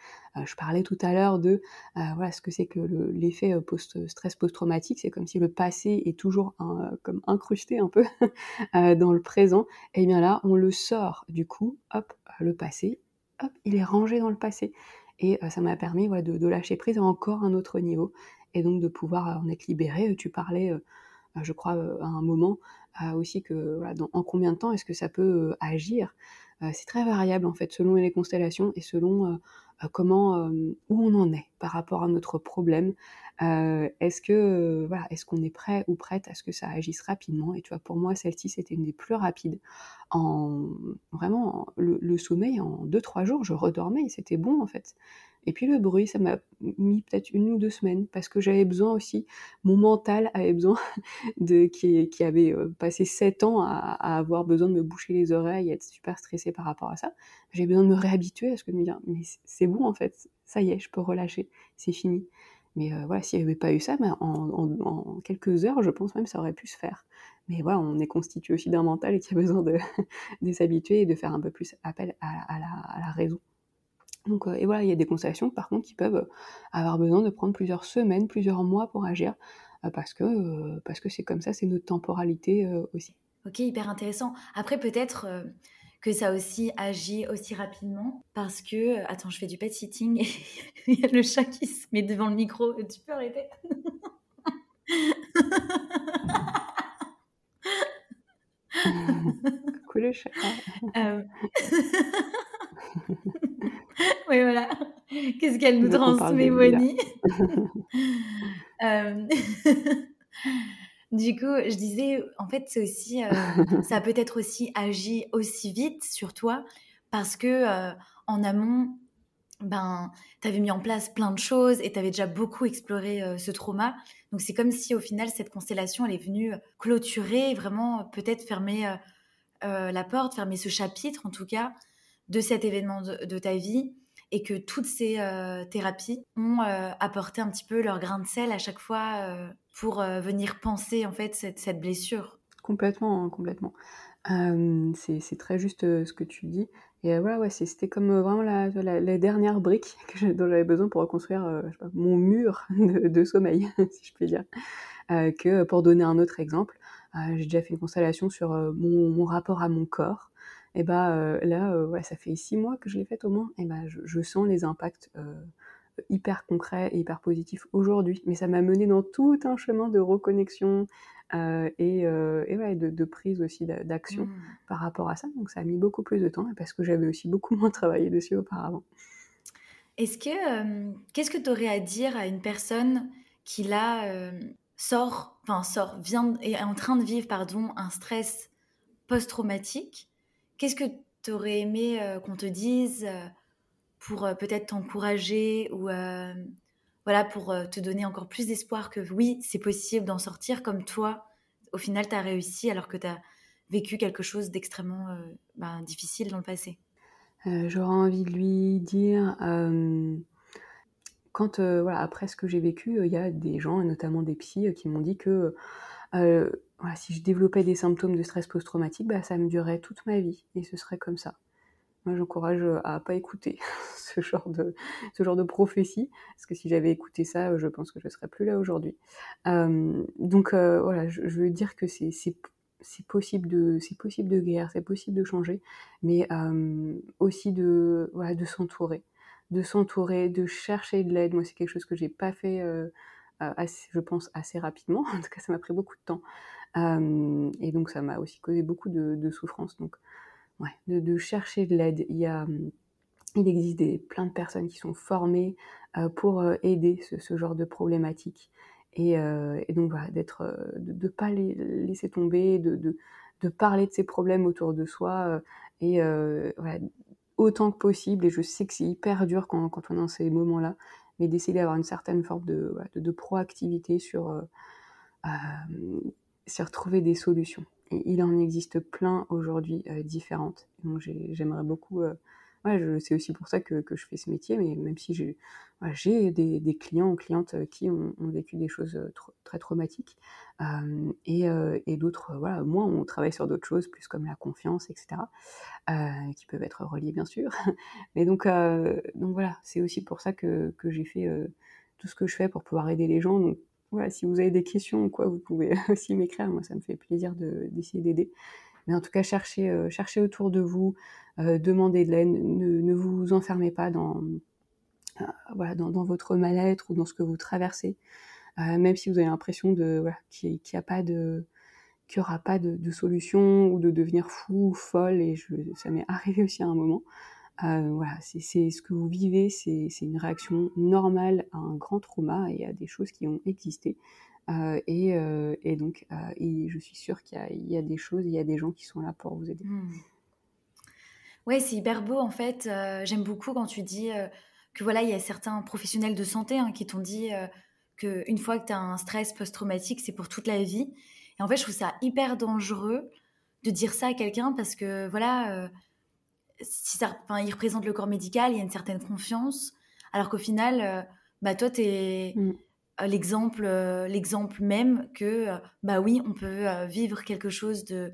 je parlais tout à l'heure de voilà ce que c'est que l'effet post-stress post-traumatique, c'est comme si le passé est toujours comme incrusté un peu [laughs] dans le présent. Et bien là, on le sort du coup, hop, le passé, hop, il est rangé dans le passé. Et ça m'a permis de, lâcher prise à encore un autre niveau et donc de pouvoir en être libéré. Tu parlais, je crois, à un moment aussi que en combien de temps est-ce que ça peut agir? c'est très variable en fait selon les constellations et selon comment où on en est par rapport à notre problème. est-ce que voilà, est-ce qu'on est prêt ou prête à ce que ça agisse rapidement? Et tu vois, pour moi, celle-ci c'était une des plus rapides. En vraiment le, sommeil en 2-3 jours, je redormais c'était bon en fait. Et puis le bruit, ça m'a mis peut-être une ou deux semaines parce que j'avais besoin aussi, mon mental avait besoin [laughs] de qui, avait euh, passé sept ans à, avoir besoin de me boucher les oreilles, être super stressé par rapport à ça. J'ai besoin de me réhabituer à ce que de me dire mais c'est bon en fait, ça y est, je peux relâcher, c'est fini. Mais euh, voilà, s'il n'y avait pas eu ça, ben, en, quelques heures, je pense même ça aurait pu se faire. Mais voilà, on est constitué aussi d'un mental qui a besoin [laughs] de, s'habituer et de faire un peu plus appel à la raison. Donc, euh, et voilà, il y a des constellations par contre qui peuvent euh, avoir besoin de prendre plusieurs semaines, plusieurs mois pour agir, euh, parce que parce que c'est comme ça, c'est notre temporalité aussi. Ok, hyper intéressant. Après, peut-être que ça aussi agit aussi rapidement, parce que attends, je fais du pet sitting et [laughs] il y a le chat qui se met devant le micro. Tu peux arrêter? [laughs] Coucou le chat. [laughs] oui, voilà. Qu'est-ce qu'elle nous transmet, Bonnie [laughs] euh, [laughs] Du coup, je disais, en fait, c'est aussi, euh, ça peut être aussi agi aussi vite sur toi parce que euh, en amont, ben, tu avais mis en place plein de choses et tu avais déjà beaucoup exploré ce trauma. Donc, c'est comme si au final, cette constellation, elle est venue clôturer, vraiment peut-être fermer la porte, fermer ce chapitre en tout cas de cet événement de, ta vie et que toutes ces euh, thérapies ont euh, apporté un petit peu leur grain de sel à chaque fois euh, pour venir penser en fait cette, blessure. Complètement, hein, complètement. c'est très juste ce que tu dis. Et voilà, ouais, c'était comme vraiment la, dernière brique [laughs] que dont j'avais besoin pour reconstruire mon mur [laughs] de, sommeil, [laughs] si je puis dire. que pour donner un autre exemple, j'ai déjà fait une constellation sur mon, rapport à mon corps et bah euh, là, euh, ouais, ça fait six mois que je l'ai faite au moins, et bah je, sens les impacts euh, hyper concrets et hyper positifs aujourd'hui. Mais ça m'a mené dans tout un chemin de reconnexion et, ouais, de, prise aussi d'action mmh. par rapport à ça. Donc ça a mis beaucoup plus de temps parce que j'avais aussi beaucoup moins [laughs] travaillé dessus auparavant. Est-ce que qu'est-ce que tu aurais à dire à une personne qui là sort, enfin sort, vient est en train de vivre pardon un stress post-traumatique Qu'est-ce que tu aurais aimé euh, qu'on te dise euh, pour euh, peut-être t'encourager ou voilà pour te donner encore plus d'espoir que oui, c'est possible d'en sortir comme toi, au final, tu as réussi alors que tu as vécu quelque chose d'extrêmement ben, difficile dans le passé? J'aurais envie de lui dire, quand, voilà, après ce que j'ai vécu, il y a des gens, notamment des psys, qui m'ont dit que si je développais des symptômes de stress post-traumatique, bah, ça me durerait toute ma vie et ce serait comme ça. Moi, j'encourage euh, à pas écouter [laughs] ce genre de ce genre de prophétie, parce que si j'avais écouté ça, je pense que je serais plus là aujourd'hui. Euh, donc euh, voilà, je, veux dire que c'est c'est possible de c'est possible de guérir, c'est possible de changer, mais aussi de voilà, de s'entourer, de s'entourer, de chercher de l'aide. Moi, c'est quelque chose que j'ai pas fait, assez, je pense assez rapidement. [laughs] En tout cas, ça m'a pris beaucoup de temps, et donc ça m'a aussi causé beaucoup de, souffrance. Donc, ouais, de, chercher de l'aide. Il a il existe des, plein de personnes qui sont formées pour aider ce, genre de problématiques. Euh, et, donc voilà, euh, de ne pas les laisser tomber, de, de, parler de ses problèmes autour de soi, euh, et autant que possible. Et je sais que c'est hyper dur quand on est dans ces moments-là, mais d'essayer d'avoir une certaine forme de, de, proactivité sur, euh, sur trouver des solutions. Il en existe plein aujourd'hui différentes. Donc j'aimerais beaucoup c'est aussi pour ça que, je fais ce métier, mais même si j'ai des, clients ou clientes euh, qui ont, vécu des choses euh, très traumatiques, euh, et, d'autres, voilà, moi, on travaille sur d'autres choses, plus comme la confiance, etc., qui peuvent être reliées, bien sûr. [laughs] Mais donc, voilà, c'est aussi pour ça que, que j'ai fait tout ce que je fais pour pouvoir aider les gens. Donc, voilà, si vous avez des questions ou quoi, vous pouvez [laughs] aussi m'écrire. Moi, ça me fait plaisir d'essayer d'aider. Mais en tout cas, cherchez, cherchez autour de vous, euh, demandez de l'aide, ne, ne, vous enfermez pas dans, euh, voilà, dans, dans, votre mal-être ou dans ce que vous traversez, euh, même si vous avez l'impression voilà, qu'il n'y a pas de qu'il aura pas de, solution ou de devenir fou ou folle, et ça m'est [laughs] arrivé aussi à un moment. Euh, voilà, c'est ce que vous vivez, c'est une réaction normale à un grand trauma et à des choses qui ont existé. Euh, et, euh, et, donc, et je suis sûre qu'il y, y, a des choses, il y a des gens qui sont là pour vous aider. Mmh. Ouais, c'est hyper beau en fait. Euh, j'aime beaucoup quand tu dis euh, que voilà, il y a certains professionnels de santé hein, qui t'ont dit euh, qu'une fois que tu as un stress post-traumatique, c'est pour toute la vie. Et en fait, je trouve ça hyper dangereux de dire ça à quelqu'un parce que voilà, si ça, il représente le corps médical, il y a une certaine confiance, alors qu'au final, bah toi, tu es mm. L'exemple, l'exemple même que bah oui, on peut vivre quelque chose de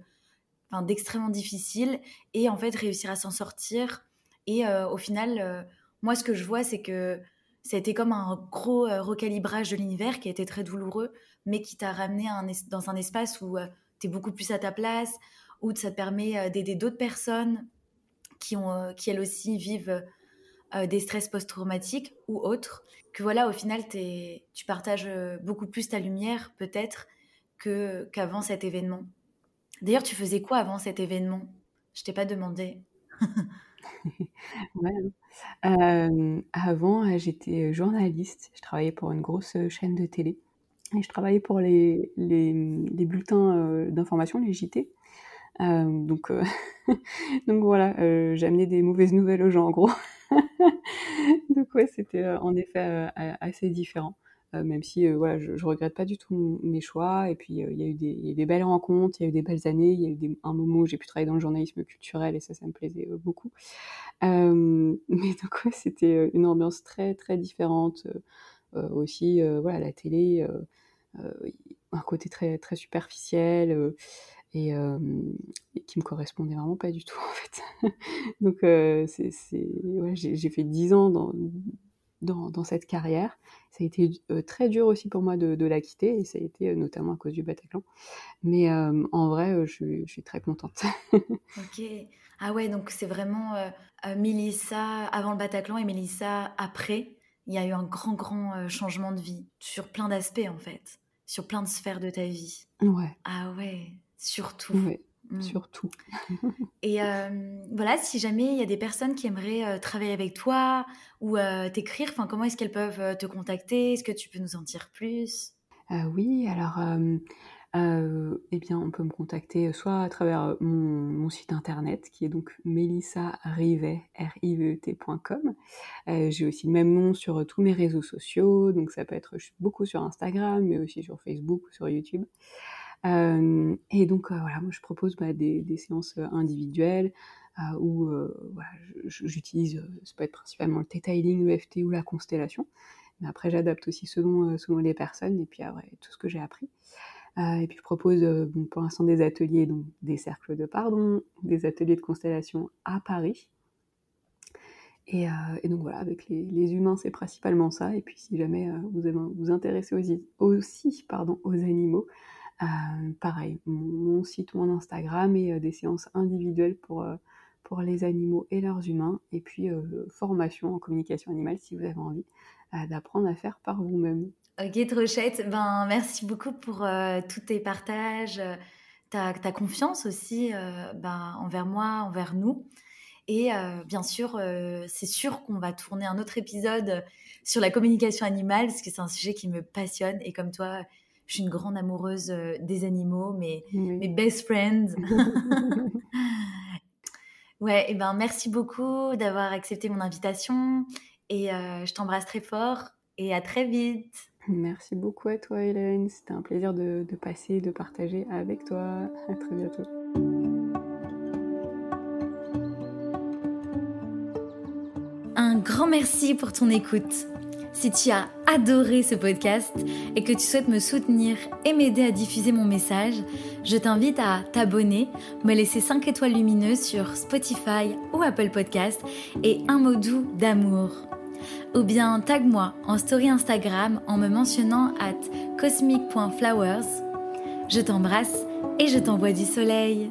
d'extrêmement difficile et en fait réussir à s'en sortir. Et euh, au final, euh, moi, ce que je vois, c'est que ça a été comme un gros euh, recalibrage de l'univers qui a été très douloureux, mais qui t'a ramené dans un espace où tu es beaucoup plus à ta place, où ça te permet d'aider d'autres personnes qui, ont, qui elles aussi vivent des stress post-traumatiques ou autres. Que voilà, au final, tu partages beaucoup plus ta lumière, peut-être, qu'avant cet événement. D'ailleurs, tu faisais quoi avant cet événement? Je t'ai pas demandé. [laughs] ouais. euh, avant, euh, j'étais journaliste. Je travaillais pour une grosse chaîne de télé. Et je travaillais pour les, les, bulletins euh, d'information, les JT. Euh, donc, euh, [laughs] donc voilà, j'amenais des mauvaises nouvelles aux gens en gros. [laughs] donc ouais, c'était en effet assez différent. Euh, même si euh, je, ne regrette pas du tout mes choix. Et puis euh, il y, a eu des, belles rencontres, il y a eu des belles années, il y a eu un moment où j'ai pu travailler dans le journalisme culturel et ça, ça me plaisait beaucoup. [laughs] mais donc ouais, c'était une ambiance très très différente. aussi, voilà, la télé, un côté très très superficiel. Et, et, qui me correspondait vraiment pas du tout [laughs] en fait. Donc c'est, ouais, j'ai, fait dix ans dans, dans, dans, cette carrière. Ça a été euh, très dur aussi pour moi de, de, la quitter, et ça a été euh, notamment à cause du Bataclan. Mais euh, en vrai, je, je, suis très contente. [laughs] ok. Ah ouais, donc c'est vraiment Mélissa avant le Bataclan et Mélissa après. Il y a eu un grand, grand changement de vie sur plein d'aspects en fait, sur plein de sphères de ta vie. Ouais. Ah ouais, surtout. Mmh. surtout. [laughs] Et euh, voilà, si jamais il y a des personnes qui aimeraient euh, travailler avec toi ou euh, t'écrire, enfin, comment est-ce qu'elles peuvent te contacter? Est-ce que tu peux nous en dire plus? Oui, alors, eh bien, on peut me contacter soit à travers mon, mon site internet qui est donc melissarivet.com. J'ai aussi le même nom sur tous mes réseaux sociaux, donc ça peut être, je suis beaucoup sur Instagram, mais aussi sur Facebook ou sur YouTube. Euh, et donc euh, voilà, moi je propose bah, des, séances euh, individuelles où j'utilise, ça peut être principalement le detailing, le FT ou la constellation. Mais après j'adapte aussi selon, selon les personnes et puis après tout ce que j'ai appris. Et puis je propose pour l'instant des ateliers, donc des cercles de pardon, des ateliers de constellation à Paris. Et, donc voilà, avec les, humains, c'est principalement ça. Et puis si jamais vous vous intéressez aussi, aussi pardon, aux animaux, pareil, mon, site, mon Instagram et des séances individuelles pour, pour les animaux et leurs humains. Et puis formation en communication animale si vous avez envie d'apprendre à faire par vous-même. Ok, trop chouette. Ben, merci beaucoup pour tous tes partages, ta, ta, confiance aussi ben, envers moi, envers nous. Et bien sûr, c'est sûr qu'on va tourner un autre épisode sur la communication animale, parce que c'est un sujet qui me passionne. Et comme toi, je suis une grande amoureuse des animaux, mes, mes best friends. [laughs] [laughs] ouais, et ben merci beaucoup d'avoir accepté mon invitation. Et je t'embrasse très fort et à très vite. Merci beaucoup à toi, Hélène. C'était un plaisir de, de passer, de partager avec toi. À très bientôt. Un grand merci pour ton écoute. Si tu as adoré ce podcast et que tu souhaites me soutenir et m'aider à diffuser mon message, je t'invite à t'abonner, me laisser 5 étoiles lumineuses sur Spotify ou Apple Podcast et un mot doux d'amour. Ou bien tag-moi en story Instagram en me mentionnant at cosmic.flowers. Je t'embrasse et je t'envoie du soleil.